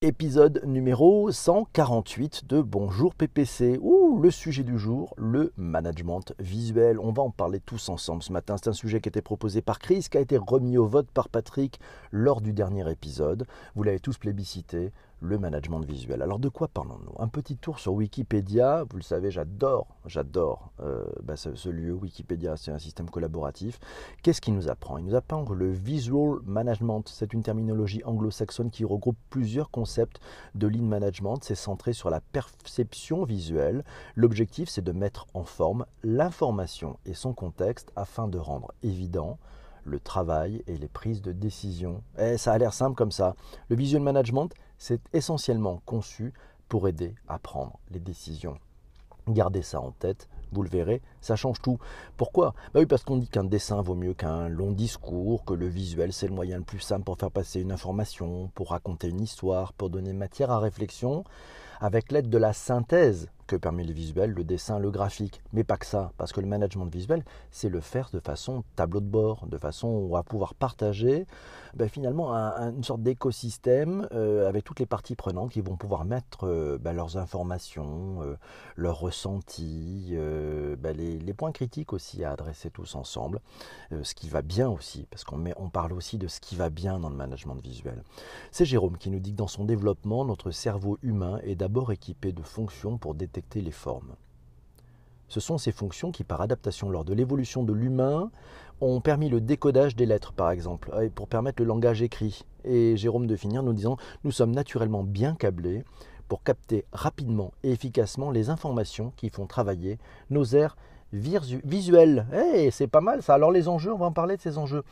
Épisode numéro 148 de Bonjour PPC. Ouh, le sujet du jour, le management visuel. On va en parler tous ensemble ce matin. C'est un sujet qui a été proposé par Chris, qui a été remis au vote par Patrick lors du dernier épisode. Vous l'avez tous plébiscité le management visuel. Alors de quoi parlons-nous? Un petit tour sur Wikipédia. Vous le savez, j'adore, j'adore euh, bah, ce, lieu. Wikipédia, c'est un système collaboratif. Qu'est-ce qu'il nous apprend? Il nous apprend le visual management, c'est une terminologie anglo-saxonne qui regroupe plusieurs concepts de lean management. C'est centré sur la perception visuelle. L'objectif, c'est de mettre en forme l'information et son contexte afin de rendre évident le travail et les prises de décision. Et ça a l'air simple comme ça. Le visual management, c'est essentiellement conçu pour aider à prendre les décisions. Gardez ça en tête, vous le verrez, ça change tout. Pourquoi? Bah oui, parce qu'on dit qu'un dessin vaut mieux qu'un long discours, que le visuel c'est le moyen le plus simple pour faire passer une information, pour raconter une histoire, pour donner matière à réflexion avec l'aide de la synthèse que permet le visuel, le dessin, le graphique. Mais pas que ça, parce que le management visuel, c'est le faire de façon tableau de bord, de façon où à pouvoir partager ben, finalement une sorte d'écosystème euh, avec toutes les parties prenantes qui vont pouvoir mettre euh, ben, leurs informations, euh, leurs ressentis, ben, les, points critiques aussi à adresser tous ensemble, ce qui va bien aussi, parce qu'on parle aussi de ce qui va bien dans le management visuel. C'est Jérôme qui nous dit que dans son développement, notre cerveau humain est d'abord d'abord équipés de fonctions pour détecter les formes. Ce sont ces fonctions qui, par adaptation lors de l'évolution de l'humain, ont permis le décodage des lettres, par exemple, pour permettre le langage écrit. Et Jérôme de Finir nous disant Nous sommes naturellement bien câblés pour capter rapidement et efficacement les informations qui font travailler nos aires visuelles. Eh, c'est pas mal ça. Alors, les enjeux, on va en parler de ces enjeux.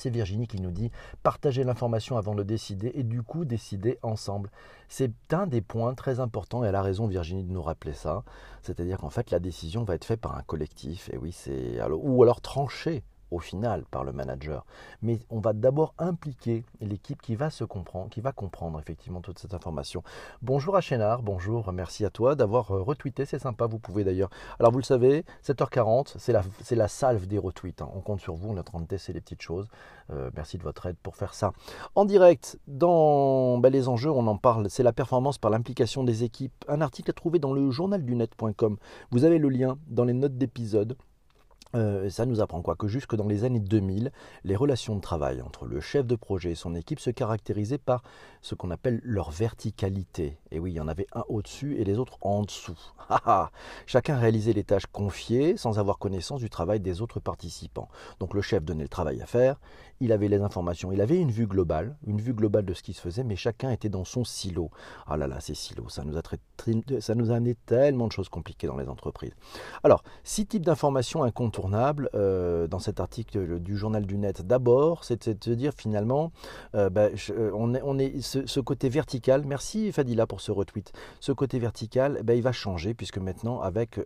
C'est Virginie qui nous dit partager l'information avant de décider et du coup décider ensemble. C'est un des points très importants et elle a raison Virginie de nous rappeler ça. C'est-à-dire qu'en fait la décision va être faite par un collectif et oui c'est ou alors trancher au final par le manager. Mais on va d'abord impliquer l'équipe qui va se comprendre, qui va comprendre effectivement toute cette information. Bonjour à Chénard, bonjour, merci à toi d'avoir euh, retweeté, c'est sympa, vous pouvez d'ailleurs. Alors vous le savez, 7h40, c'est la, salve des retweets. Hein. On compte sur vous, notre entité, c'est les petites choses. Euh, merci de votre aide pour faire ça. En direct, dans ben, les enjeux, on en parle, c'est la performance par l'implication des équipes. Un article à trouver dans le journaldunet.com. Vous avez le lien dans les notes d'épisode. Euh, ça nous apprend quoi? Que jusque dans les années 2000, les relations de travail entre le chef de projet et son équipe se caractérisaient par ce qu'on appelle leur verticalité. Et oui, il y en avait un au-dessus et les autres en dessous. Chacun réalisait les tâches confiées sans avoir connaissance du travail des autres participants. Donc le chef donnait le travail à faire, il avait les informations, il avait une vue globale, une vue globale de ce qui se faisait, mais chacun était dans son silo. Ah là là, ces silos, ça nous a, très, ça nous a amené tellement de choses compliquées dans les entreprises. Alors, six types d'informations incontournables euh, dans cet article du journal du net d'abord, c'est de se dire finalement, euh, bah, euh, on est, ce, côté vertical, merci Fadila pour ce retweet, ce côté vertical, eh ben, il va changer puisque maintenant avec,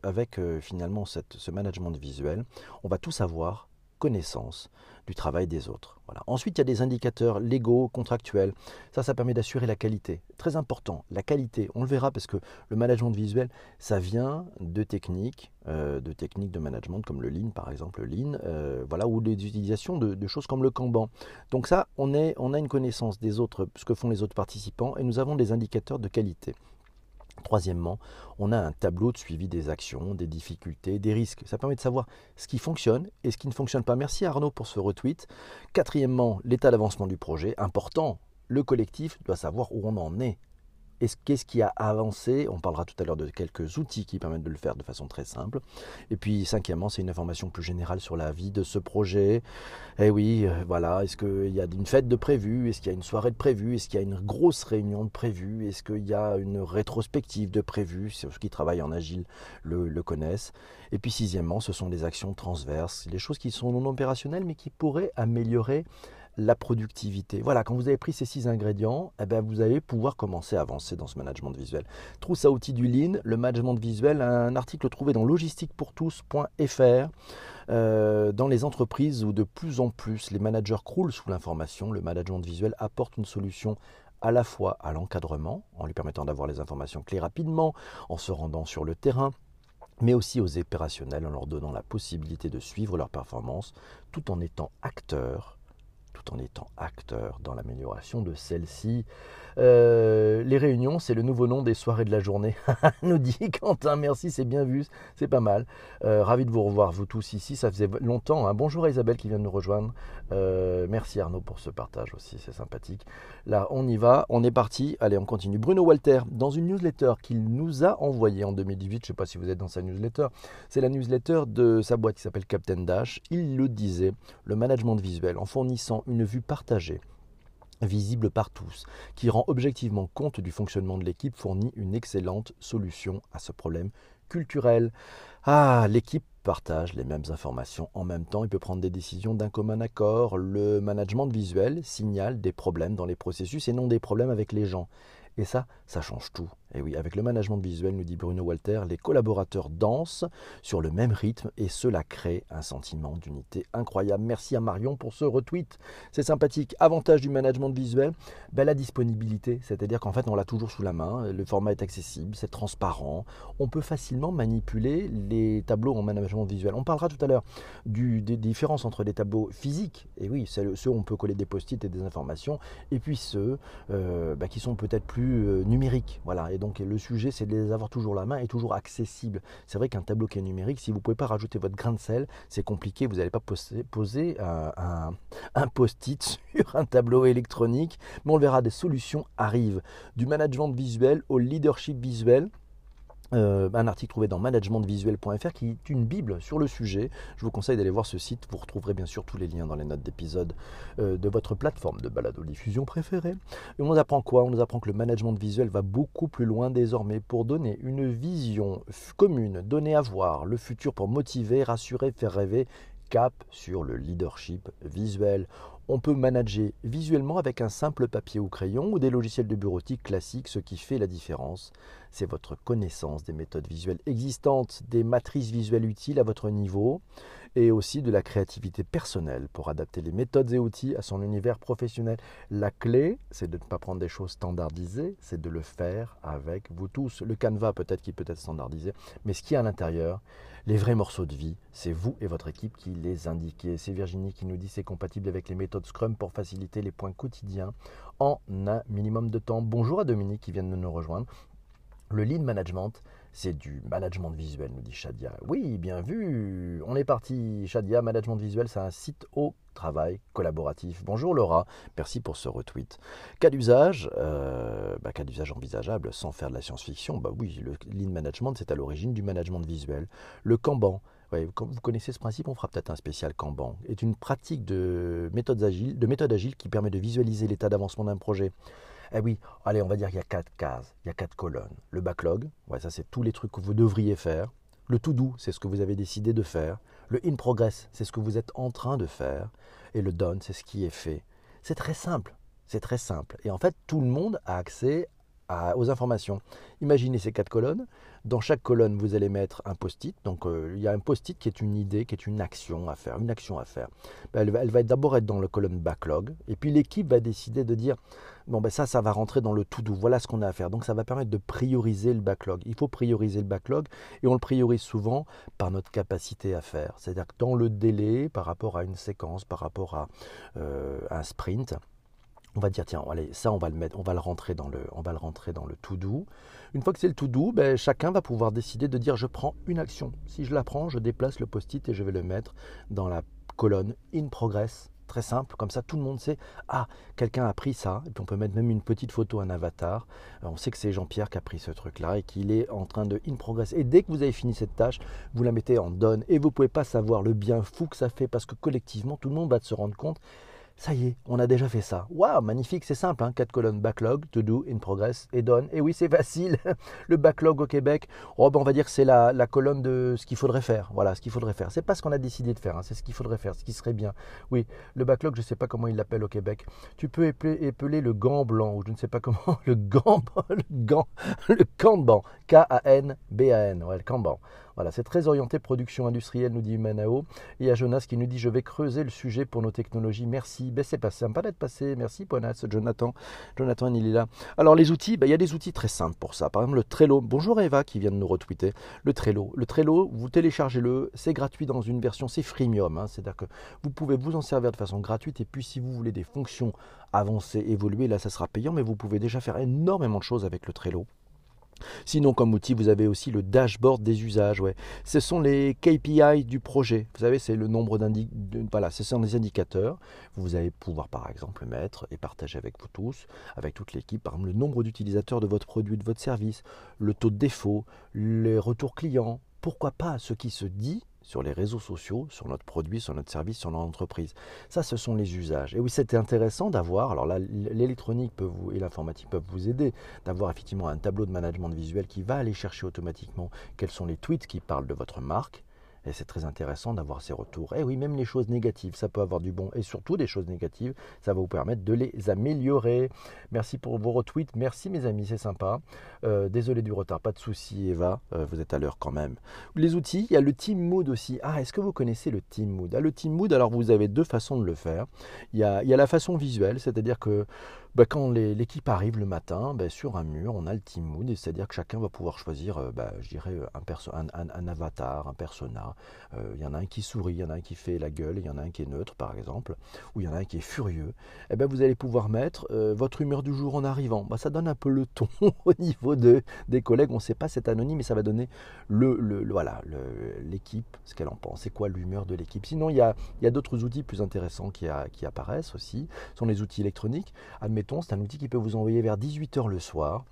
finalement ce management visuel, on va tout savoir connaissance du travail des autres. Voilà. Ensuite, il y a des indicateurs légaux, contractuels. Ça, ça permet d'assurer la qualité. Très important, la qualité. On le verra parce que le management visuel, ça vient de techniques, euh, de techniques de management comme le Lean, par exemple, le Lean, euh, voilà, ou des utilisations de, de, choses comme le Kanban. Donc ça, on, on a une connaissance des autres, ce que font les autres participants, et nous avons des indicateurs de qualité. Troisièmement, on a un tableau de suivi des actions, des difficultés, des risques. Ça permet de savoir ce qui fonctionne et ce qui ne fonctionne pas. Merci Arnaud pour ce retweet. Quatrièmement, l'état d'avancement du projet. Important, le collectif doit savoir où on en est qu'est-ce qui a avancé On parlera tout à l'heure de quelques outils qui permettent de le faire de façon très simple. Et puis cinquièmement, c'est une information plus générale sur la vie de ce projet. Eh oui, euh, voilà, est-ce qu'il y a une fête de prévu? Est-ce qu'il y a une soirée de prévu? Est-ce qu'il y a une grosse réunion de prévu? Est-ce qu'il y a une rétrospective de prévue Ceux qui travaillent en agile le, le, connaissent. Et puis sixièmement, ce sont les actions transverses, les choses qui sont non opérationnelles mais qui pourraient améliorer la productivité. Voilà, quand vous avez pris ces six ingrédients, eh bien, vous allez pouvoir commencer à avancer dans ce management visuel. Trousse à outils du Lean, le management visuel, un article trouvé dans logistiquepourtous.fr. Euh, dans les entreprises où de plus en plus les managers croulent sous l'information, le management visuel apporte une solution à la fois à l'encadrement, en lui permettant d'avoir les informations clés rapidement, en se rendant sur le terrain, mais aussi aux opérationnels en leur donnant la possibilité de suivre leurs performances tout en étant acteurs en étant acteur dans l'amélioration de celle-ci. Euh, les réunions, c'est le nouveau nom des soirées de la journée, nous dit Quentin. Merci, c'est bien vu, c'est pas mal. Euh, ravi de vous revoir, vous tous ici, ça faisait longtemps. Hein. Bonjour à Isabelle qui vient de nous rejoindre. Euh, merci Arnaud pour ce partage aussi, c'est sympathique. Là, on y va, on est parti. Allez, on continue. Bruno Walter, dans une newsletter qu'il nous a envoyée en 2018, je ne sais pas si vous êtes dans sa newsletter, c'est la newsletter de sa boîte qui s'appelle Captain Dash. Il le disait, le management visuel, en fournissant une vue partagée visible par tous, qui rend objectivement compte du fonctionnement de l'équipe, fournit une excellente solution à ce problème culturel. Ah, l'équipe partage les mêmes informations en même temps, il peut prendre des décisions d'un commun accord. Le management visuel signale des problèmes dans les processus et non des problèmes avec les gens. Et ça, ça change tout. Et oui, avec le management visuel, nous dit Bruno Walter, les collaborateurs dansent sur le même rythme et cela crée un sentiment d'unité incroyable. Merci à Marion pour ce retweet. C'est sympathique. Avantage du management visuel, ben, la disponibilité. C'est-à-dire qu'en fait, on l'a toujours sous la main. Le format est accessible, c'est transparent. On peut facilement manipuler les tableaux en management visuel. On parlera tout à l'heure des différences entre les tableaux physiques. Et oui, ceux où on peut coller des post-it et des informations. Et puis ceux euh, ben, qui sont peut-être plus euh, numériques. Voilà. Et donc le sujet, c'est de les avoir toujours la main et toujours accessible. C'est vrai qu'un tableau qui est numérique, si vous ne pouvez pas rajouter votre grain de sel, c'est compliqué. Vous n'allez pas poser, un, un post-it sur un tableau électronique. Mais on le verra, des solutions arrivent. Du management visuel au leadership visuel. Euh, un article trouvé dans managementvisuel.fr qui est une bible sur le sujet. Je vous conseille d'aller voir ce site. Vous retrouverez bien sûr tous les liens dans les notes d'épisode euh, de votre plateforme de balado-diffusion préférée. Et on nous apprend quoi? On nous apprend que le management visuel va beaucoup plus loin désormais pour donner une vision commune, donner à voir le futur pour motiver, rassurer, faire rêver. Cap sur le leadership visuel. On peut manager visuellement avec un simple papier ou crayon ou des logiciels de bureautique classiques. Ce qui fait la différence, c'est votre connaissance des méthodes visuelles existantes, des matrices visuelles utiles à votre niveau et aussi de la créativité personnelle pour adapter les méthodes et outils à son univers professionnel. La clé, c'est de ne pas prendre des choses standardisées, c'est de le faire avec vous tous. Le canevas peut-être qui peut être standardisé, mais ce qui est à l'intérieur, les vrais morceaux de vie, c'est vous et votre équipe qui les indiquez. C'est Virginie qui nous dit c'est compatible avec les méthodes Scrum pour faciliter les points quotidiens en un minimum de temps. Bonjour à Dominique qui vient de nous rejoindre. Le lead management, c'est du management visuel, nous dit Shadia. Oui, bien vu. On est parti. Shadia, management visuel, c'est un site au travail collaboratif. Bonjour Laura, merci pour ce retweet. Cas d'usage, euh, bah, cas d'usage envisageable sans faire de la science-fiction. Bah oui, le lean management, c'est à l'origine du management visuel. Le Kanban, vous connaissez ce principe, on fera peut-être un spécial Kanban. Est une pratique de méthode agile, de méthode agile qui permet de visualiser l'état d'avancement d'un projet. Eh oui, allez, on va dire qu'il y a quatre cases, il y a quatre colonnes. Le backlog, ouais, ça c'est tous les trucs que vous devriez faire. Le to do, c'est ce que vous avez décidé de faire. Le in progress, c'est ce que vous êtes en train de faire. Et le done, c'est ce qui est fait. C'est très simple. C'est très simple. Et en fait, tout le monde a accès aux informations. Imaginez ces quatre colonnes. Dans chaque colonne, vous allez mettre un post-it. Donc, euh, il y a un post-it qui est une idée, qui est une action à faire. Une action à faire. Elle, va, elle va d'abord être dans la colonne backlog. Et puis, l'équipe va décider de dire bon, ben ça, ça va rentrer dans le to-do. Voilà ce qu'on a à faire. Donc, ça va permettre de prioriser le backlog. Il faut prioriser le backlog. Et on le priorise souvent par notre capacité à faire. C'est-à-dire que dans le délai, par rapport à une séquence, par rapport à euh, un sprint, on va dire tiens allez ça on va le mettre on va le rentrer dans le on va le rentrer dans le to do une fois que c'est le to do ben, chacun va pouvoir décider de dire je prends une action. Si je la prends je déplace le post-it et je vais le mettre dans la colonne in progress. Très simple comme ça tout le monde sait ah quelqu'un a pris ça. Et puis on peut mettre même une petite photo un avatar. On sait que c'est Jean-Pierre qui a pris ce truc là et qu'il est en train de in progress. Et dès que vous avez fini cette tâche vous la mettez en done et vous pouvez pas savoir le bien fou que ça fait parce que collectivement tout le monde va se rendre compte ça y est, on a déjà fait ça. Waouh, magnifique, c'est simple. Hein Quatre colonnes backlog, to do, in progress et done. Et oui, c'est facile. Le backlog au Québec, oh, ben, on va dire que c'est la, colonne de ce qu'il faudrait faire. Voilà, ce qu'il faudrait faire. C'est pas ce qu'on a décidé de faire, hein. c'est ce qu'il faudrait faire, ce qui serait bien. Oui, le backlog, je ne sais pas comment il l'appelle au Québec. Tu peux épeler, le gant blanc, ou je ne sais pas comment, le gant, le gant, le Kanban. K-A-N-B-A-N. Ouais, le Kanban. Voilà, c'est très orienté production industrielle, nous dit Manao. Et a Jonas qui nous dit Je vais creuser le sujet pour nos technologies. Merci. Ben, c'est pas sympa d'être passé. Merci, Ponas. Jonathan. Jonathan, il est là. Alors, les outils, ben, il y a des outils très simples pour ça. Par exemple, le Trello. Bonjour Eva qui vient de nous retweeter. Le Trello. Le Trello, vous téléchargez-le. C'est gratuit dans une version, c'est freemium. Hein. C'est-à-dire que vous pouvez vous en servir de façon gratuite. Et puis, si vous voulez des fonctions avancées, évoluer, là, ça sera payant. Mais vous pouvez déjà faire énormément de choses avec le Trello. Sinon, comme outil, vous avez aussi le dashboard des usages. Ce sont les KPI du projet. Vous savez, c'est le nombre d'indicateurs. Ce sont des indicateurs. Vous allez pouvoir, par exemple, mettre et partager avec vous tous, avec toute l'équipe, par exemple, le nombre d'utilisateurs de votre produit, de votre service, le taux de défaut, les retours clients. Pourquoi pas ce qui se dit sur les réseaux sociaux, sur notre produit, sur notre service, sur notre entreprise. Ça, ce sont les usages. Et oui, c'était intéressant d'avoir, alors là, l'électronique et l'informatique peuvent vous aider, d'avoir effectivement un tableau de management visuel qui va aller chercher automatiquement quels sont les tweets qui parlent de votre marque, et c'est très intéressant d'avoir ces retours. Et oui, même les choses négatives, ça peut avoir du bon. Et surtout des choses négatives, ça va vous permettre de les améliorer. Merci pour vos retweets. Merci mes amis, c'est sympa. Euh, désolé du retard, pas de souci Eva, euh, vous êtes à l'heure quand même. Les outils, il y a le Team Mood aussi. Ah, est-ce que vous connaissez le Team Mood? Ah, Le Team Mood, alors vous avez deux façons de le faire. Il y a la façon visuelle, c'est-à-dire que bah, quand l'équipe arrive le matin, bah, sur un mur, on a le team mood, c'est-à-dire que chacun va pouvoir choisir, euh, bah, dirais, un, avatar, un persona. Euh, il y en a un qui sourit, il y en a un qui fait la gueule, il y en a un qui est neutre, par exemple, ou il y en a un qui est furieux. Et eh ben, vous allez pouvoir mettre euh, votre humeur du jour en arrivant. ça donne un peu le ton au niveau de, des collègues. On ne sait pas, c'est anonyme, mais ça va donner le, voilà l'équipe, ce qu'elle en pense. C'est quoi l'humeur de l'équipe? Sinon, il y a, d'autres outils plus intéressants qui, apparaissent aussi. Ce sont les outils électroniques. C'est un outil qui peut vous envoyer vers 18h le soir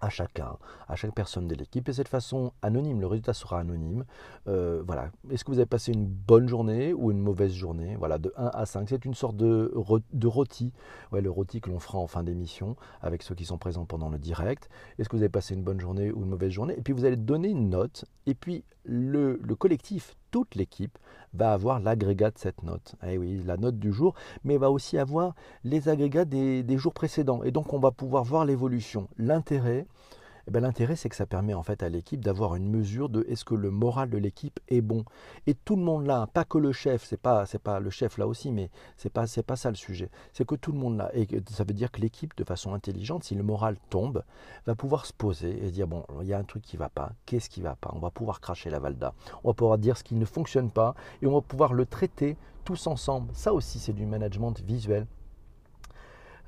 à chacun, à chaque personne de l'équipe. Et cette façon anonyme, le résultat sera anonyme. Euh, voilà. Est-ce que vous avez passé une bonne journée ou une mauvaise journée? Voilà, de 1 à 5. C'est une sorte de, de rôti. Ouais, le rôti que l'on fera en fin d'émission avec ceux qui sont présents pendant le direct. Est-ce que vous avez passé une bonne journée ou une mauvaise journée? Et puis vous allez donner une note. Et puis le, le collectif toute l'équipe va avoir l'agrégat de cette note. Eh oui, la note du jour, mais va aussi avoir les agrégats des, des jours précédents. Et donc on va pouvoir voir l'évolution. L'intérêt, eh ben, l'intérêt, c'est que ça permet en fait à l'équipe d'avoir une mesure de est-ce que le moral de l'équipe est bon. Et tout le monde là, pas que le chef, c'est pas c'est pas le chef là aussi, mais c'est pas c'est pas ça le sujet. C'est que tout le monde là, et ça veut dire que l'équipe, de façon intelligente, si le moral tombe, va pouvoir se poser et dire bon, il y a un truc qui va pas. Qu'est-ce qui va pas? On va pouvoir cracher la valda. On va pouvoir dire ce qui ne fonctionne pas et on va pouvoir le traiter tous ensemble. Ça aussi, c'est du management visuel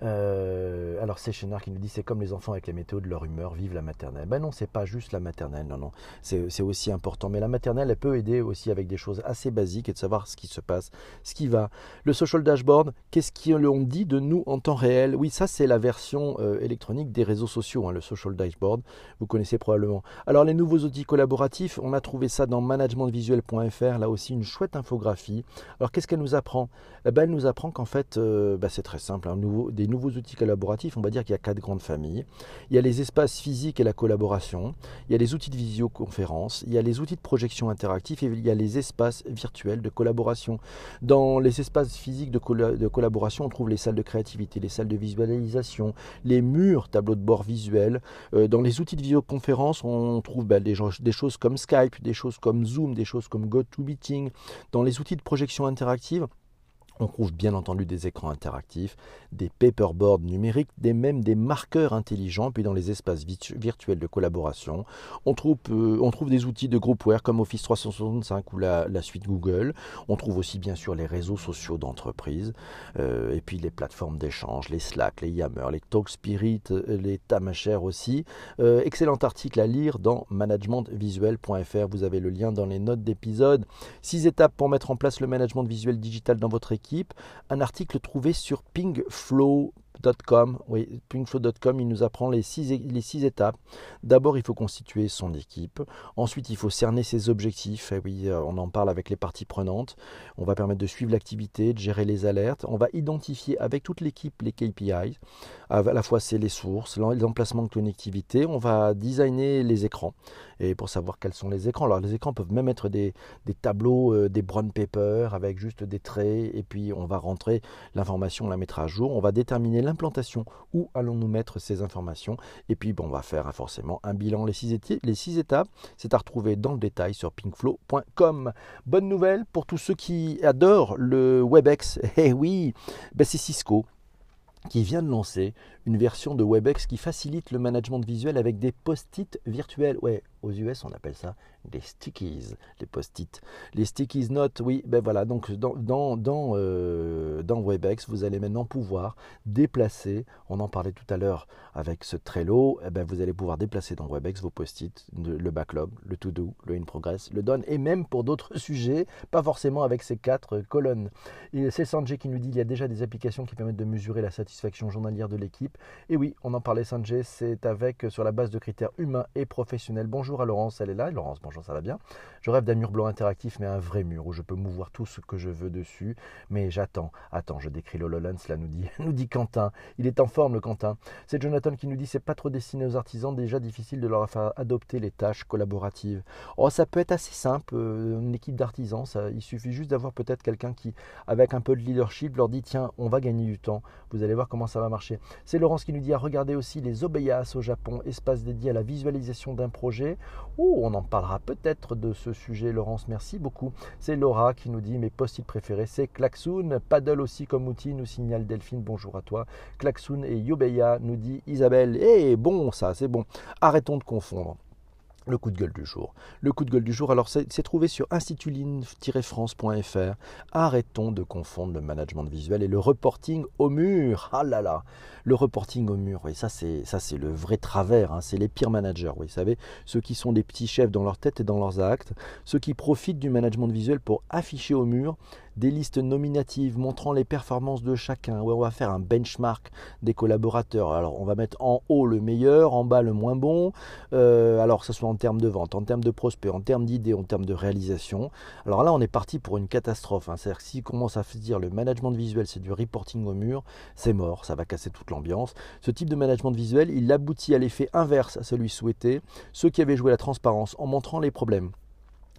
euh, alors c'est Chénard qui nous dit c'est comme les enfants avec les météos de leur humeur, vive la maternelle. Ben non, c'est pas juste la maternelle, non, non, c'est aussi important. Mais la maternelle, elle peut aider aussi avec des choses assez basiques et de savoir ce qui se passe, ce qui va. Le social dashboard, qu'est-ce qu'on dit de nous en temps réel? Oui, ça c'est la version euh, électronique des réseaux sociaux, hein, le social dashboard, vous connaissez probablement. Alors les nouveaux outils collaboratifs, on a trouvé ça dans managementvisuel.fr, là aussi une chouette infographie. Alors qu'est-ce qu'elle nous apprend? Eh ben, Elle nous apprend qu'en fait, euh, ben, c'est très simple, un nouveau, des nouveaux outils collaboratifs, on va dire qu'il y a quatre grandes familles. Il y a les espaces physiques et la collaboration, il y a les outils de visioconférence, il y a les outils de projection interactif et il y a les espaces virtuels de collaboration. Dans les espaces physiques de, collaboration, on trouve les salles de créativité, les salles de visualisation, les murs, tableaux de bord visuels. Euh, dans les outils de visioconférence, on trouve bah, des, des choses comme Skype, des choses comme Zoom, des choses comme GoToMeeting. Dans les outils de projection interactive, on trouve bien entendu des écrans interactifs, des paperboards numériques, des, même des marqueurs intelligents, puis dans les espaces virtuels de collaboration, on trouve, euh, des outils de groupware comme Office 365 ou la, suite Google. On trouve aussi bien sûr les réseaux sociaux d'entreprise, euh, et puis les plateformes d'échange, les Slack, les Yammer, les TalkSpirit, euh, les Tamacher aussi. excellent article à lire dans managementvisuel.fr. Vous avez le lien dans les notes d'épisode. Six étapes pour mettre en place le management visuel digital dans votre équipe un article trouvé sur oui, il nous apprend les six, les six étapes. D'abord, il faut constituer son équipe. Ensuite, il faut cerner ses objectifs. Et eh oui, euh, on en parle avec les parties prenantes. On va permettre de suivre l'activité, de gérer les alertes. On va identifier avec toute l'équipe les KPIs. À la fois, c'est les sources, les emplacements de connectivité. On va designer les écrans et pour savoir quels sont les écrans. Alors les écrans peuvent même être des, tableaux, euh, des brown paper avec juste des traits et puis on va rentrer l'information, on la mettra à jour. On va déterminer Où allons-nous mettre ces informations Et puis, bon, on va faire hein, forcément un bilan. Les six, les six étapes, c'est à retrouver dans le détail sur pinkflow.com. Bonne nouvelle pour tous ceux qui adorent le WebEx. Eh oui, ben c'est Cisco qui vient de lancer une version de WebEx qui facilite le management visuel avec des post-it virtuels. Ouais, aux US, on appelle ça des stickies, les post-it. Les stickies notes, oui, ben voilà, donc dans, dans, dans, euh, dans, WebEx, vous allez maintenant pouvoir déplacer, on en parlait tout à l'heure avec ce Trello, eh ben vous allez pouvoir déplacer dans WebEx vos post-it, le backlog, le to-do, le in-progress, le done, et même pour d'autres sujets, pas forcément avec ces quatre colonnes. C'est Sanjay qui nous dit qu'il y a déjà des applications qui permettent de mesurer la satisfaction journalière de l'équipe. Et oui, on en parlait Sanjay, c'est avec sur la base de critères humains et professionnels. Bonjour À Laurence, elle est là. Laurence, bonjour, ça va bien? Je rêve d'un mur blanc interactif, mais un vrai mur où je peux mouvoir tout ce que je veux dessus. Mais j'attends, attends, je décris l'HoloLens, cela nous dit, nous dit Quentin. Il est en forme, le Quentin. C'est Jonathan qui nous dit c'est pas trop destiné aux artisans, déjà difficile de leur faire adopter les tâches collaboratives. Oh, ça peut être assez simple, euh, une équipe d'artisans, il suffit juste d'avoir peut-être quelqu'un qui, avec un peu de leadership, leur dit tiens, on va gagner du temps. Vous allez voir comment ça va marcher. C'est Laurence qui nous dit à regarder aussi les Obeyas au Japon, espace dédié à la visualisation d'un projet. Oh, on en parlera peut-être de ce sujet, Laurence, merci beaucoup. C'est Laura qui nous dit mes post-it préférés, c'est Klaxoon, Paddle aussi comme outil, nous signale Delphine, bonjour à toi. Klaxoon et Yobeya, nous dit Isabelle. Eh, bon, ça, c'est bon. Arrêtons de confondre. Le coup de gueule du jour. Le coup de gueule du jour, alors c'est trouvé sur institutline-france.fr. Arrêtons de confondre le management visuel et le reporting au mur. Ah là là, le reporting au mur, oui, ça c'est ça c'est le vrai travers. Hein. C'est les pires managers, vous savez, ceux qui sont des petits chefs dans leur tête et dans leurs actes, ceux qui profitent du management visuel pour afficher au mur des listes nominatives montrant les performances de chacun. on va faire un benchmark des collaborateurs. Alors, on va mettre en haut le meilleur, en bas le moins bon. Euh, alors, que ce soit en termes de vente, en termes de prospects, en termes d'idées, en termes de réalisation. Alors là, on est parti pour une catastrophe. Hein. C'est-à-dire que commence à se dire le management visuel, c'est du reporting au mur, c'est mort. Ça va casser toute l'ambiance. Ce type de management visuel, il aboutit à l'effet inverse à celui souhaité. Ceux qui avaient joué la transparence en montrant les problèmes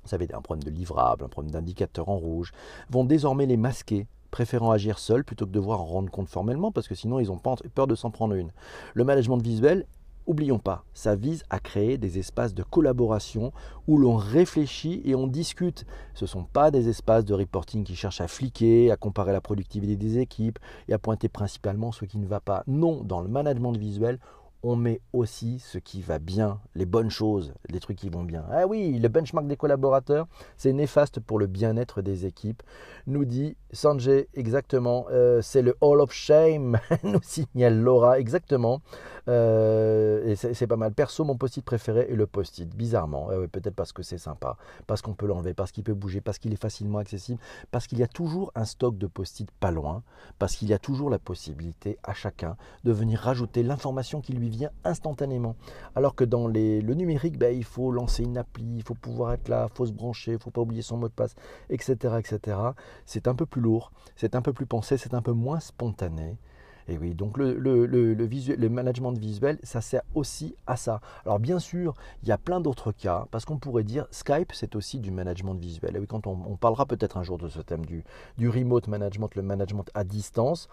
vous savez, un problème de livrable, un problème d'indicateur en rouge, vont désormais les masquer préférant agir seuls plutôt que devoir en rendre compte formellement, parce que sinon ils ont peur de s'en prendre une. Le management visuel, oublions pas, ça vise à créer des espaces de collaboration où l'on réfléchit et on discute. Ce ne sont pas des espaces de reporting qui cherchent à fliquer, à comparer la productivité des équipes et à pointer principalement ce qui ne va pas. Non, dans le management visuel, on met aussi ce qui va bien, les bonnes choses, les trucs qui vont bien. Ah oui, le benchmark des collaborateurs, c'est néfaste pour le bien-être des équipes, nous dit Sanjay exactement. Euh, c'est le Hall of Shame, nous signale Laura exactement. Euh, et c'est pas mal. Perso, mon post-it préféré est le post-it, bizarrement. Peut-être parce que c'est sympa, parce qu'on peut l'enlever, parce qu'il peut bouger, parce qu'il est facilement accessible, parce qu'il y a toujours un stock de post-it pas loin, parce qu'il y a toujours la possibilité à chacun de venir rajouter l'information qui lui instantanément. Alors que dans le numérique, ben, il faut lancer une appli, il faut pouvoir être là, il faut se brancher, il faut pas oublier son mot de passe, etc. etc. C'est un peu plus lourd, c'est un peu plus pensé, c'est un peu moins spontané. Et oui, donc le, le, le, management visuel, ça sert aussi à ça. Alors bien sûr, il y a plein d'autres cas, parce qu'on pourrait dire Skype, c'est aussi du management visuel. Et oui, quand on, parlera peut-être un jour de ce thème du remote management, le management à distance,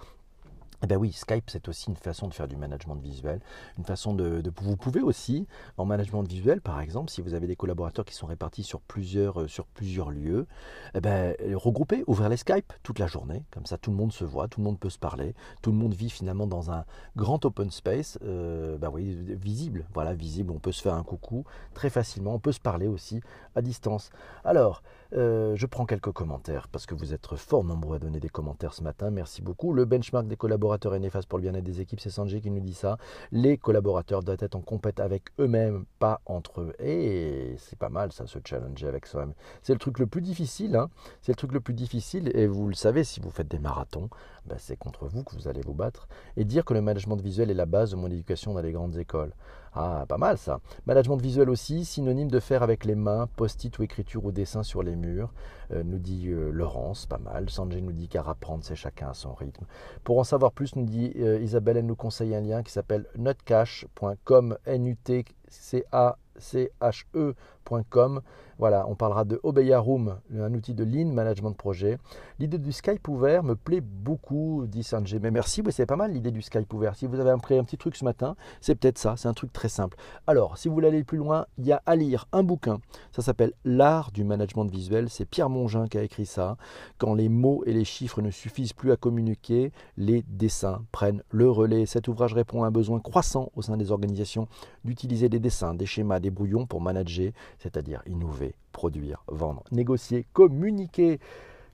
eh bien oui, Skype, c'est aussi une façon de faire du management visuel, une façon de, Vous pouvez aussi, en management visuel, par exemple, si vous avez des collaborateurs qui sont répartis sur plusieurs, euh, sur plusieurs lieux, eh bien, regrouper, ouvrir les Skype toute la journée, comme ça tout le monde se voit, tout le monde peut se parler, tout le monde vit finalement dans un grand open space, euh, ben oui, visible, voilà, visible, on peut se faire un coucou très facilement, on peut se parler aussi à distance. Alors, euh, je prends quelques commentaires, parce que vous êtes fort nombreux à donner des commentaires ce matin, merci beaucoup. Le benchmark des collaborateurs collaborateur est néfaste pour le bien-être des équipes, c'est Sanjay qui nous dit ça. Les collaborateurs doivent être en compète avec eux-mêmes, pas entre eux. Et c'est pas mal ça, se challenger avec soi-même. C'est le truc le plus difficile, hein. c'est le truc le plus difficile, et vous le savez, si vous faites des marathons, ben, c'est contre vous que vous allez vous battre. Et dire que le management visuel est la base de mon éducation dans les grandes écoles. Ah, pas mal ça. Management visuel aussi, synonyme de faire avec les mains, post-it ou écriture ou dessin sur les murs, euh, nous dit euh, Laurence, pas mal. Sanjay nous dit qu'à apprendre, c'est chacun à son rythme. Pour en savoir plus, nous dit euh, Isabelle, elle nous conseille un lien qui s'appelle nutcash.com, n u t c a c h ecom Voilà, on parlera de Obeya Room, un outil de lean management de projet. L'idée du Skype ouvert me plaît beaucoup, dit Sanjay. Mais merci, oui, c'est pas mal l'idée du Skype ouvert. Si vous avez appris un petit truc ce matin, c'est peut-être ça, c'est un truc très simple. Alors, si vous voulez aller plus loin, il y a à lire un bouquin. Ça s'appelle L'art du management visuel. C'est Pierre Mongin qui a écrit ça. Quand les mots et les chiffres ne suffisent plus à communiquer, les dessins prennent le relais. Cet ouvrage répond à un besoin croissant au sein des organisations d'utiliser des dessins, des schémas, des brouillons pour manager, c'est-à-dire innover produire, vendre, négocier, communiquer.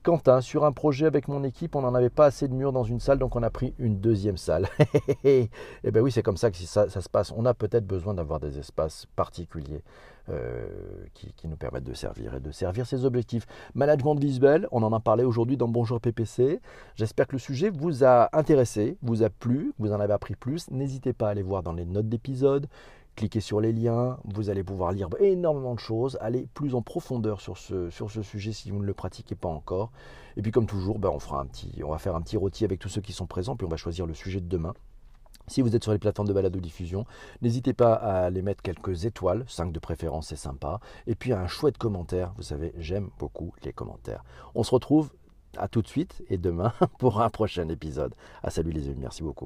Quentin, sur un projet avec mon équipe, on n'en avait pas assez de murs dans une salle, donc on a pris une deuxième salle. eh bien oui, c'est comme ça que ça, se passe. On a peut-être besoin d'avoir des espaces particuliers euh, qui, qui, nous permettent de servir et de servir ses objectifs. Management visuel, on en a parlé aujourd'hui dans Bonjour PPC. J'espère que le sujet vous a intéressé, vous a plu, vous en avez appris plus. N'hésitez pas à aller voir dans les notes d'épisode Cliquez sur les liens, vous allez pouvoir lire énormément de choses, aller plus en profondeur sur ce, sur ce sujet si vous ne le pratiquez pas encore. Et puis comme toujours, ben on, fera un petit, on va faire un petit rôti avec tous ceux qui sont présents, puis on va choisir le sujet de demain. Si vous êtes sur les plateformes de balade ou diffusion, n'hésitez pas à les mettre quelques étoiles, 5 de préférence, c'est sympa. Et puis un chouette commentaire, vous savez, j'aime beaucoup les commentaires. On se retrouve à tout de suite et demain pour un prochain épisode. À salut les amis, merci beaucoup.